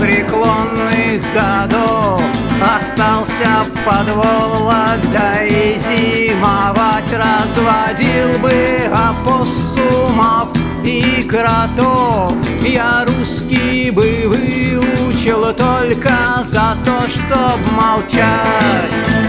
преклонных годов Остался под Вологдой зимовать Разводил бы опоссумов и кротов. Я русский бы выучил только за то, чтоб молчать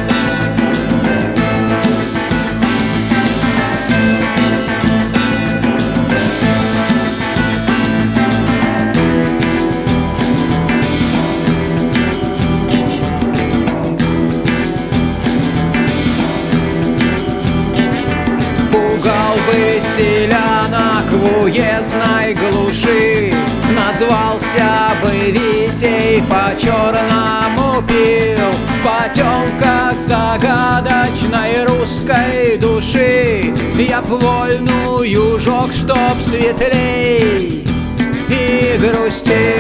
Бы селянок в уездной глуши Назвался бы Витей по-черному пил В потемках загадочной русской души. Я б вольную жег, чтоб светлей и грустил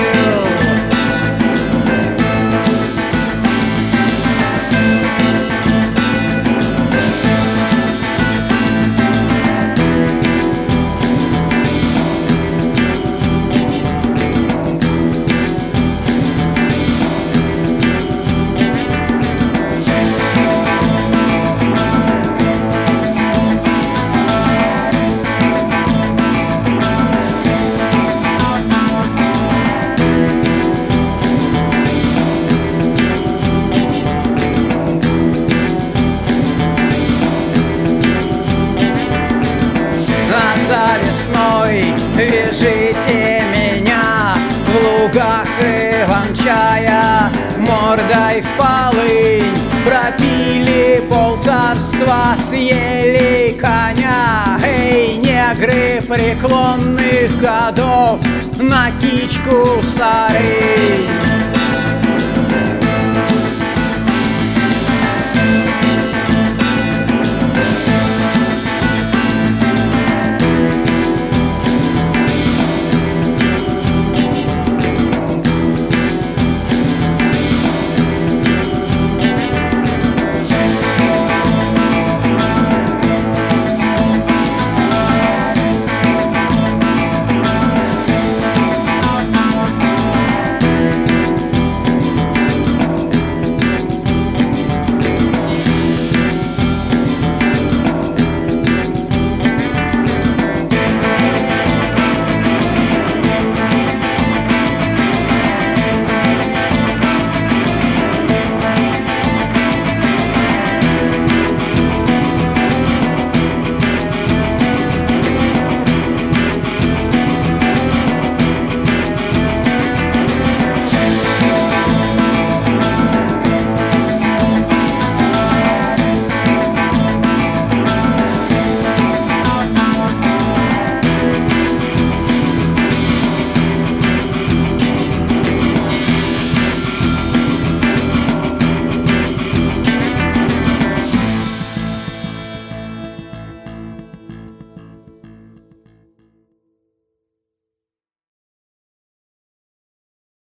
полцарства, съели коня Эй, негры преклонных годов на кичку сары